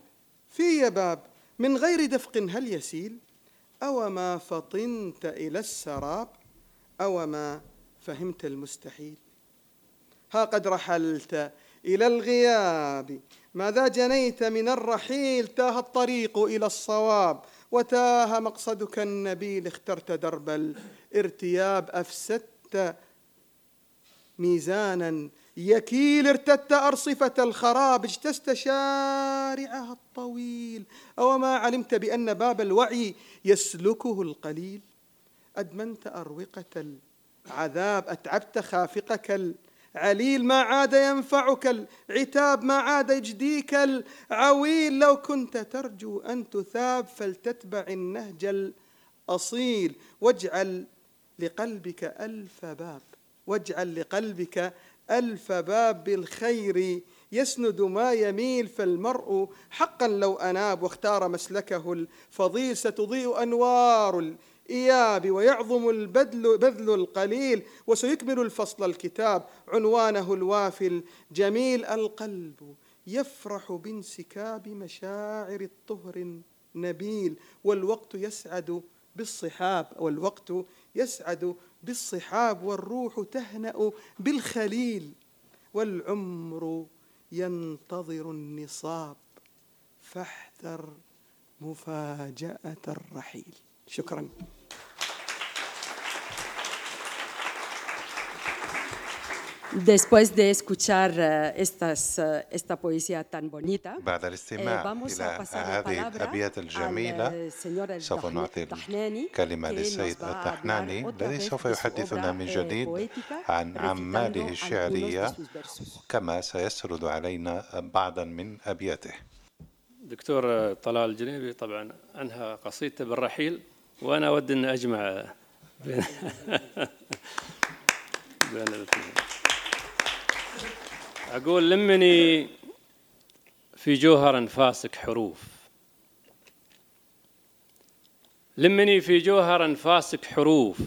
في يباب من غير دفق هل يسيل؟ أو ما فطنت إلى السراب؟ أو ما فهمت المستحيل؟ ها قد رحلت إلى الغياب. ماذا جنيت من الرحيل؟ تاه الطريق إلى الصواب وتاه مقصدك النبيل. اخترت درب الارتياب أفسدت ميزانا. يكيل ارتدت أرصفة الخراب. اجتزت شارعها الطويل. أو ما علمت بأن باب الوعي يسلكه القليل؟ أدمنت أروقة العذاب. أتعبت خافقك العليل ما عاد ينفعك العتاب ما عاد يجديك العويل لو كنت ترجو أن تثاب فلتتبع النهج الأصيل. واجعل لقلبك ألف باب واجعل لقلبك ألف باب بالخير. يسند ما يميل فالمرء حقا لو أناب واختار مسلكه الفضيل. ستضيء أنوار الإياب ويعظم البذل بذل القليل وسيكمل الفصل الكتاب. عنوانه الوافي الجميل القلب يفرح بانسكاب مشاعر الطهر النبيل والوقت يسعد بالصحاب والوقت يسعد بالصحاب والروح تهنأ بالخليل والعمر ينتظر النصاب. فاحذر مفاجأة الرحيل. شكرا. Después de escuchar uh, estas, uh, esta poesía tan bonita, بعد الاستماع eh, إلى هذه الأبيات الجميلة سوف نعطي الكلمة للسيد الطحناني الذي سوف يحدثنا من جديد عن أعماله الشعرية كما سيسرد علينا بعضا من أبياته. دكتور طلال الجنيبي طبعا أنهى قصيدته بالرحيل. وأنا أود أن أجمع بين بين الاثنين. أقول لمني في جوهر أنفاسك حروف. لمني في جوهر أنفاسك حروف.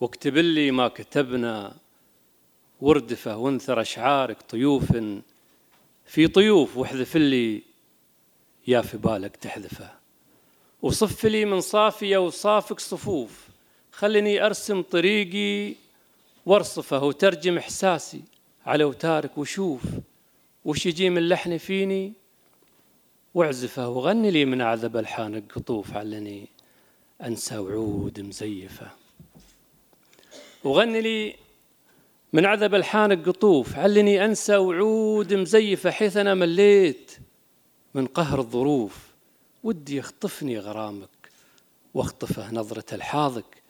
واكتب لي ما كتبنا. وردفة وانثر أشعارك طيوف. في طيوف واحذف لي. يا في بالك تحذفه. وصف لي من صافية وصافك صفوف. خلني أرسم طريقي وارصفه وترجم إحساسي على أوتارك وشوف وش يجي من لحن فيني وأعزفه. وغني لي من عذب ألحان القطوف علني أنسى وعود مزيفة. وغني لي من عذب ألحان القطوف علني أنسى وعود مزيفة حيث أنا مليت من قهر الظروف. ودي يخطفني غرامك واخطفه نظرة الحاضك.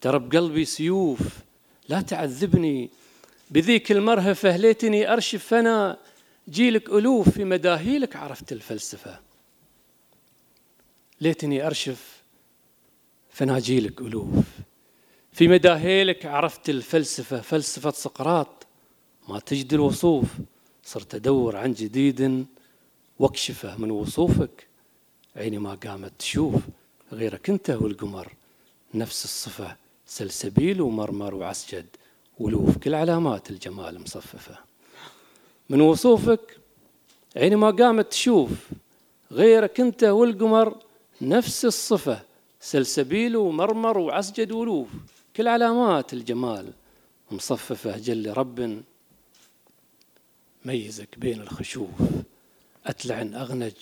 ترى بقلبي سيوف لا تعذبني. بذيك المرهفة ليتني أرشف فأنا جيلك ألوف في مداهيلك عرفت الفلسفة. ليتني أرشف فأنا جيلك ألوف. في مداهيلك عرفت الفلسفة. فلسفة سقراط ما تجد الوصوف. صرت أدور عن جديد واكشفه من وصوفك. عيني ما قامت تشوف غيرك أنت والقمر. نفس الصفة سلسبيل ومرمر وعسجد ولوف كل علامات الجمال مصففة. من وصوفك عيني ما قامت تشوف غيرك انت والقمر. نفس الصفة سلسبيل ومرمر وعسجد ولوف كل علامات الجمال مصففة. جل رب ميزك بين الخشوف. أتلعن أغنج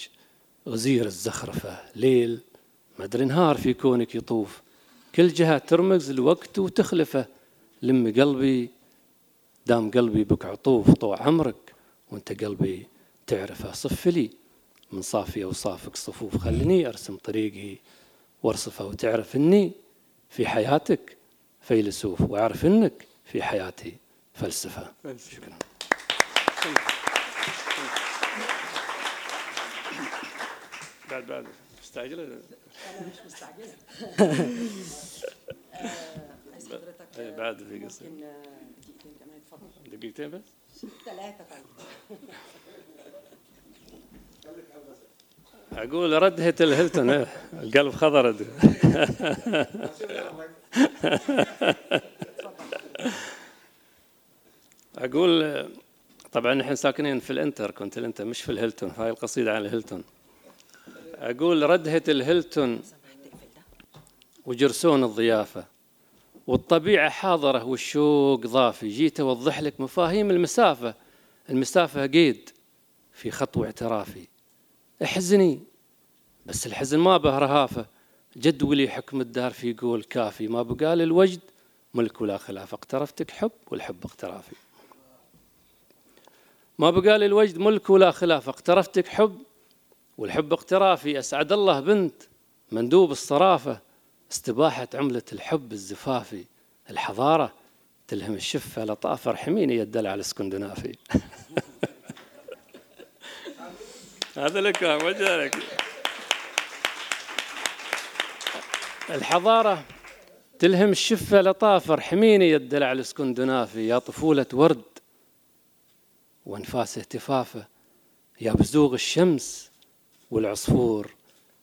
غزير الزخرفة. ليل مدري نهار في كونك يطوف. كل جهة ترمز الوقت وتخلفه. لم قلبي دام قلبي بك عطوف طوع عمرك وانت قلبي تعرفه صف لي. من صافي أوصافك صفوف خلني أرسم طريقي وارصفه وتعرف إني في حياتك فيلسوف وأعرف إنك في حياتي فلسفة. شكرا. بعد بعد مستعجله أنا مش مستعجله حضرتك إيه بعد في قصه ممكن دقيقتين كمان اتفضل دقيقتين بس؟ ثلاثة طيب أقول ردهة الهلتون إيه، القلب خضر. أقول طبعا نحن ساكنين في الإنتر كنت الانتر مش في الهلتون هاي القصيدة عن الهلتون أقول ردهة الهلتون وجرسون الضيافة والطبيعة حاضرة والشوق ضافي. جيت أوضح لك مفاهيم المسافة. المسافة قيد في خطو اعترافي. احزني بس الحزن ما به رهافة. جدولي حكم الدار في يقول كافي. ما بقال الوجد ملك ولا خلاف. اقترفتك حب والحب اقترافي. ما بقال الوجد ملك ولا خلاف. اقترفتك حب والحب اقترافي. أسعد الله بنت مندوب الصرافة. استباحة عملة الحب الزفافي. الحضارة تلهم الشفة لطافة ارحميني يا الدلع الاسكندنافي هذا لك وجهك الحضارة تلهم الشفة لطافة ارحميني يا الدلع الاسكندنافي يا طفولة ورد وانفاس اهتفافه. يا بزوغ الشمس والعصفور.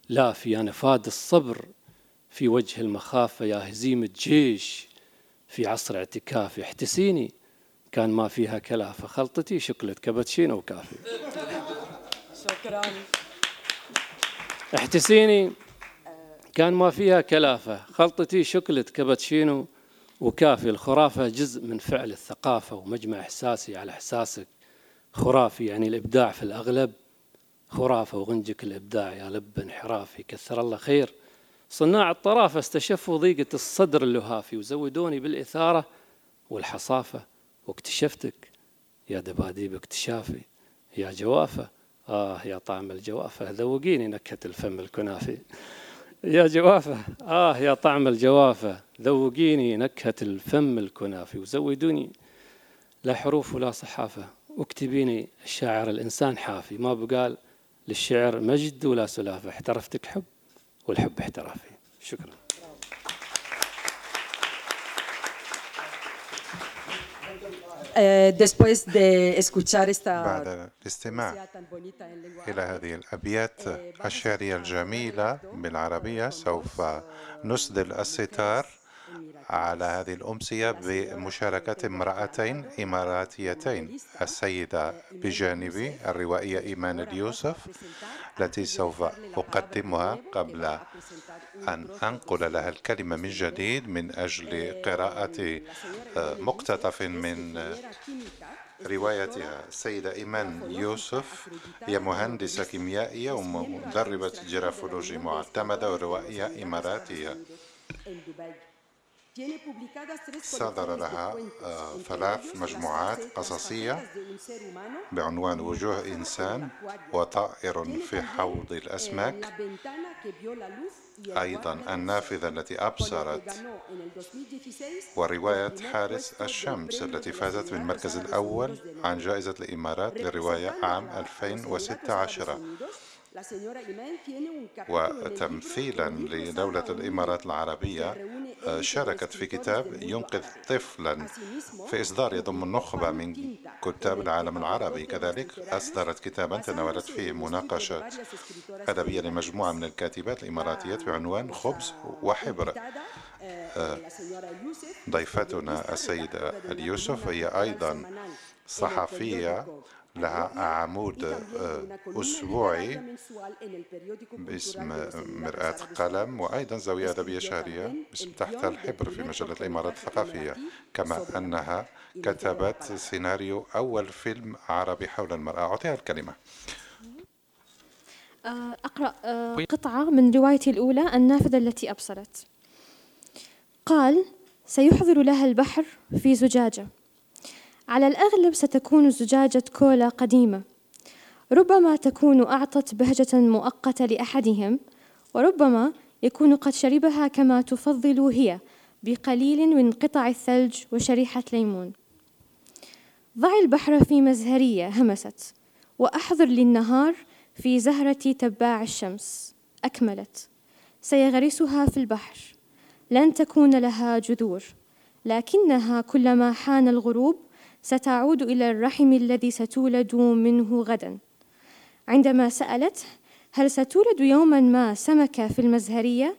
لا في نفاد الصبر في وجه المخافة يا هزيمة جيش في عصر اعتكافي احتسيني كان ما فيها كلافة خلطتي شكلت كابتشينو وكافي. شكرا. احتسيني كان ما فيها كلافة خلطتي شكلت كابتشينو وكافي. الخرافة جزء من فعل الثقافة ومجمع إحساسي على إحساسك. خرافي يعني الإبداع في الأغلب. خرافة وغنجك الإبداع يا لب انحرافي كثر الله خير. صناع الطرافة استشفوا ضيقة الصدر اللهافي وزودوني بالإثارة والحصافة. واكتشفتك يا دباديب اكتشافي يا جوافة. آه يا طعم الجوافة ذوقيني نكهة الفم الكنافي. يا جوافة آه يا طعم الجوافة ذوقيني نكهة الفم الكنافي. وزودوني لا حروف ولا صحافة. واكتبيني الشاعر الإنسان حافي. ما بقال للشعر مجد ولا سلافة احترفتك حب والحب احترافي. شكرا. Después de escuchar esta بعد الاستماع إلى هذه الأبيات الشعرية الجميلة بالعربية سوف نسدل الستار. على هذه الأمسية بمشاركة امرأتين إماراتيتين. السيدة بجانبي الروائية إيمان اليوسف التي سوف أقدمها قبل أن أنقل لها الكلمة من جديد من أجل قراءة مقتطف من روايتها. السيدة إيمان يوسف هي مهندسة كيميائية ومدربة جرافولوجي معتمدة وروائية إماراتية. صدر لها ثلاث مجموعات قصصية بعنوان وجوه إنسان وطائر في حوض الأسماك أيضا النافذة التي أبصرت ورواية حارس الشمس التي فازت بالمركز الأول عن جائزة الإمارات للرواية عام 2016 وتمثيلا لدولة الإمارات العربية آه، شاركت في كتاب ينقذ طفلا في إصدار يضم النخبة من كتاب العالم العربي كذلك أصدرت كتابا تناولت فيه مناقشة أدبية لمجموعة من الكاتبات الإماراتيات بعنوان خبز وحبر. آه، ضيفتنا السيدة اليوسف هي أيضا صحفية لها عمود آه، أسبوعي باسم مرآة قلم وأيضا زاوية أدبية شهرية باسم تحت الحبر في مجلة الإمارات الثقافية كما أنها كتبت سيناريو أول فيلم عربي حول المرأة. أعطيها الكلمة. آه، أقرأ آه، قطعة من روايتي الأولى النافذة التي أبصرت. قال سيحضر لها البحر في زجاجة. على الأغلب ستكون زجاجة كولا قديمة. ربما تكون أعطت بهجة مؤقتة لأحدهم وربما يكون قد شربها كما تفضل هي بقليل من قطع الثلج وشريحة ليمون. ضع البحر في مزهرية همست وأحضر للنهار في زهرة تباع الشمس. أكملت. سيغرسها في البحر. لن تكون لها جذور لكنها كلما حان الغروب ستعود إلى الرحم الذي ستولد منه غدا. عندما سألته هل ستولد يوما ما سمكة في المزهرية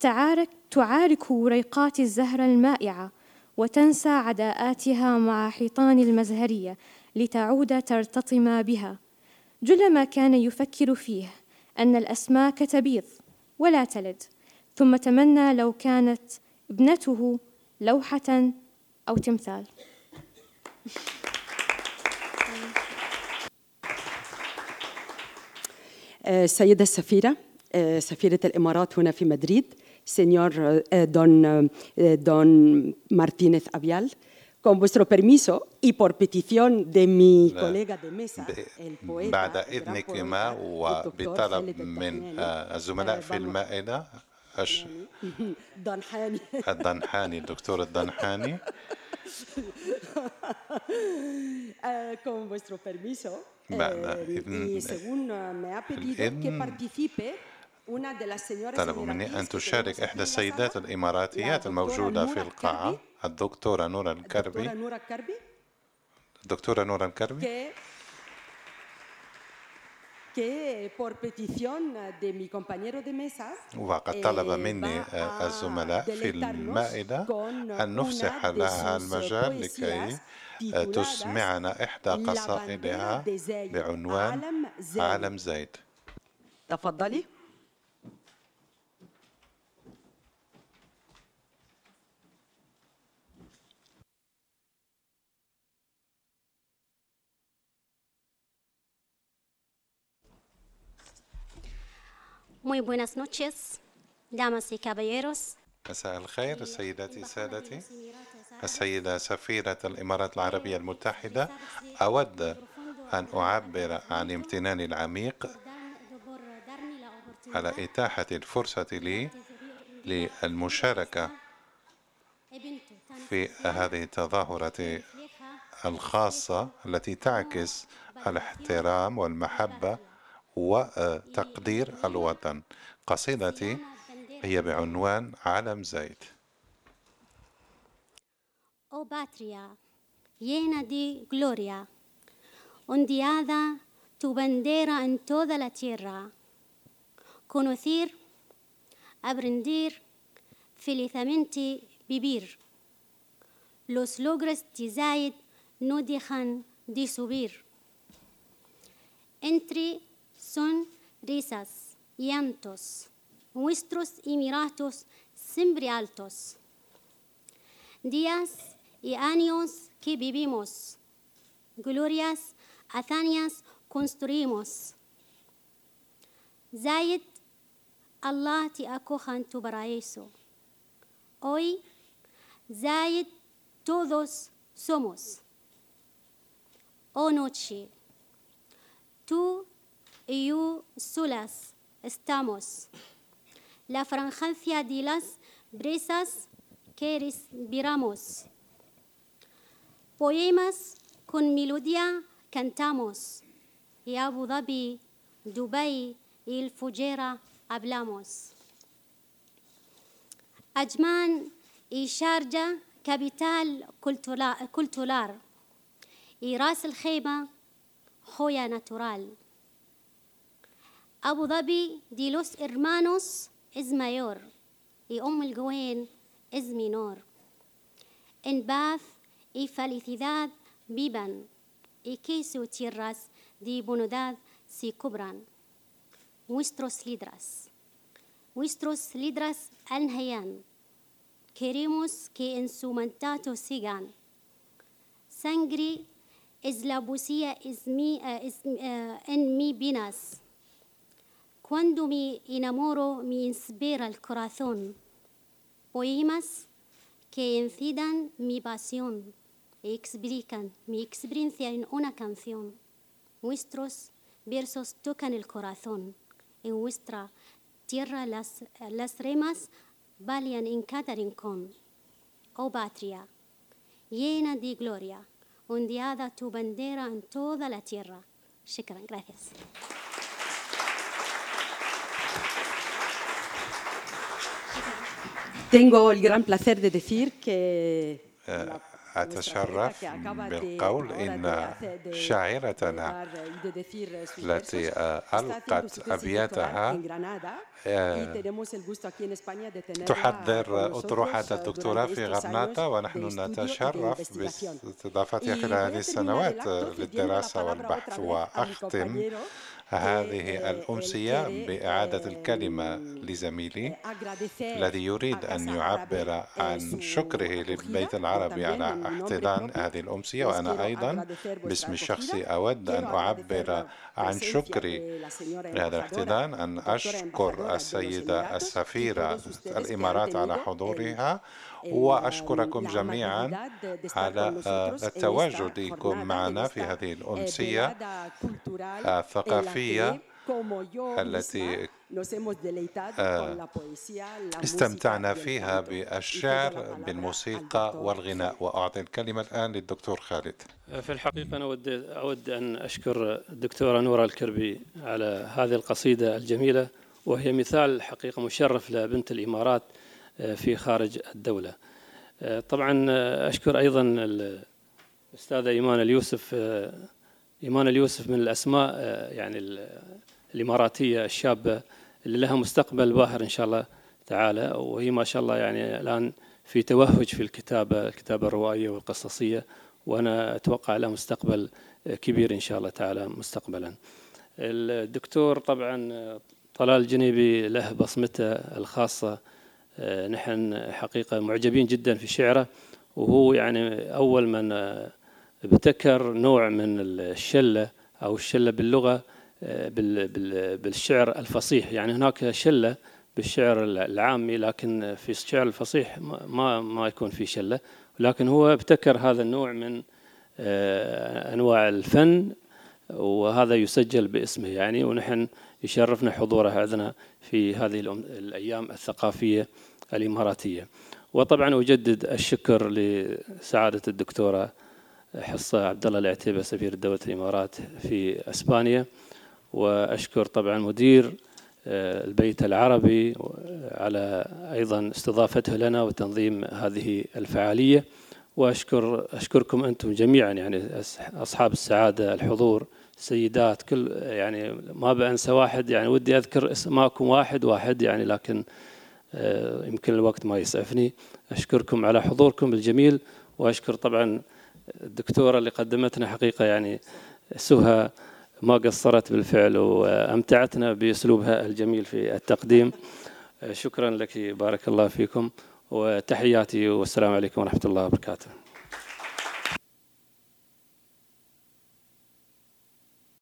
تعارك, تعارك ريقات الزهرة المائعة وتنسى عداءاتها مع حيطان المزهرية لتعود ترتطم بها. جل ما كان يفكر فيه أن الأسماك تبيض ولا تلد ثم تمنى لو كانت ابنته لوحة أو تمثال. السيدة السفيرة سفيرة الإمارات هنا في مدريد señor don, don Martínez Avial, con vuestro permiso y por petición de mi colega de mesa, el poeta بعد إذنكما وبطلب من الزملاء في المائدة الضنحاني الدكتور الضنحاني con vuestro permiso y según me ha pedido que participe طلبوا مني أن تشارك إحدى السيدات الإماراتيات الموجودة في القاعة الدكتورة نورا الكربي. الدكتورة نورا الكربي. وقد طلب مني الزملاء في المائدة أن نفسح لها المجال لكي تسمعنا إحدى قصائدها بعنوان عالم زيد تفضلي Muy buenas noches, damas y caballeros. مساء الخير سيداتي سادتي السيدة سفيرة الإمارات العربية المتحدة أود أن أعبر عن امتناني العميق على إتاحة الفرصة لي للمشاركة في هذه التظاهرة الخاصة التي تعكس الاحترام والمحبة وتقدير الوطن قصيدتي هي بعنوان علم زيت Oh patria, llena de gloria, ondeada tu bandera en toda la tierra. Conocer, aprender, felizmente vivir. Los logros de Zaid no dejan de subir. Entre son risas, llantos, nuestros emiratos siempre altos. Días y años que vivimos, glorias, hazañas construimos. Zaid, Allah te acoja en tu paraíso. Hoy, Zaid, todos somos. Oh noche, tú yo solas estamos. La franjancia de las brisas que respiramos. Poemas con melodía cantamos. Y Abu Dhabi, Dubai y el Fujera hablamos. Ajman y Sharjah, capital cultural. Y Ras el Khema, joya natural. Abu Dhabi de los hermanos es mayor y felicidad vivan y que sus tierras de bondad se cubran. Nuestros líderes, nuestros líderes al queremos que en su mandato sigan. Sangre es la poesía uh, uh, en mi vinas. Cuando me enamoro me inspira el corazón. Poemas que incidan mi pasión y explican mi experiencia en una canción. Nuestros versos tocan el corazón. En nuestra tierra las, las remas valían en cada rincón. Oh patria, llena de gloria, ondeada tu bandera en toda la tierra. Gracias. Tengo el gran placer de decir que أتشرف بالقول إن شاعرتنا التي ألقت أبياتها تحضر أطروحة الدكتوراه في غرناطة ونحن نتشرف باستضافتها خلال هذه السنوات للدراسة والبحث وأختم هذه الأمسية بإعادة الكلمة لزميلي الذي يريد أن يعبر عن شكره للبيت العربي على احتضان هذه الأمسية وأنا أيضا باسمي الشخصي أود أن أعبر عن شكري لهذا الاحتضان أن أشكر السيدة السفيرة الإمارات على حضورها. وأشكركم جميعا على تواجدكم معنا في هذه الأمسية الثقافية التي استمتعنا فيها بالشعر بالموسيقى والغناء. وأعطي الكلمة الآن للدكتور خالد. في الحقيقة أنا أود, أود أن أشكر الدكتورة نورا الكربي على هذه القصيدة الجميلة وهي مثال حقيقة مشرف لبنت الإمارات في خارج الدولة. طبعا أشكر أيضا الأستاذة إيمان اليوسف إيمان اليوسف من الأسماء يعني الإماراتية الشابة اللي لها مستقبل باهر إن شاء الله تعالى. وهي ما شاء الله يعني الآن في توهج في الكتابة الكتابة الروائية والقصصية. وأنا أتوقع لها مستقبل كبير إن شاء الله تعالى مستقبلا. الدكتور طبعا طلال الجنيبي له بصمته الخاصة نحن حقيقة معجبين جدا في شعره وهو يعني أول من ابتكر نوع من الشلة أو الشلة باللغة بالشعر الفصيح. يعني هناك شلة بالشعر العامي لكن في الشعر الفصيح ما ما يكون في شلة. لكن هو ابتكر هذا النوع من أنواع الفن وهذا يسجل باسمه يعني. ونحن يشرفنا حضوره عندنا في هذه الأيام الثقافية. الإماراتية. وطبعا أجدد الشكر لسعادة الدكتورة حصة عبد الله العتيبة سفير دولة الإمارات في أسبانيا. وأشكر طبعا مدير آه، البيت العربي على أيضا استضافته لنا وتنظيم هذه الفعالية. وأشكر أشكركم أنتم جميعا يعني أصحاب السعادة الحضور سيدات كل يعني ما بأنسى واحد يعني ودي أذكر اسماءكم واحد واحد يعني لكن يمكن الوقت ما يسعفني. أشكركم على حضوركم الجميل وأشكر طبعا الدكتورة اللي قدمتنا حقيقة يعني سهى ما قصرت بالفعل وأمتعتنا بأسلوبها الجميل في التقديم. آه، شكرا لك بارك الله فيكم وتحياتي والسلام عليكم ورحمة الله وبركاته.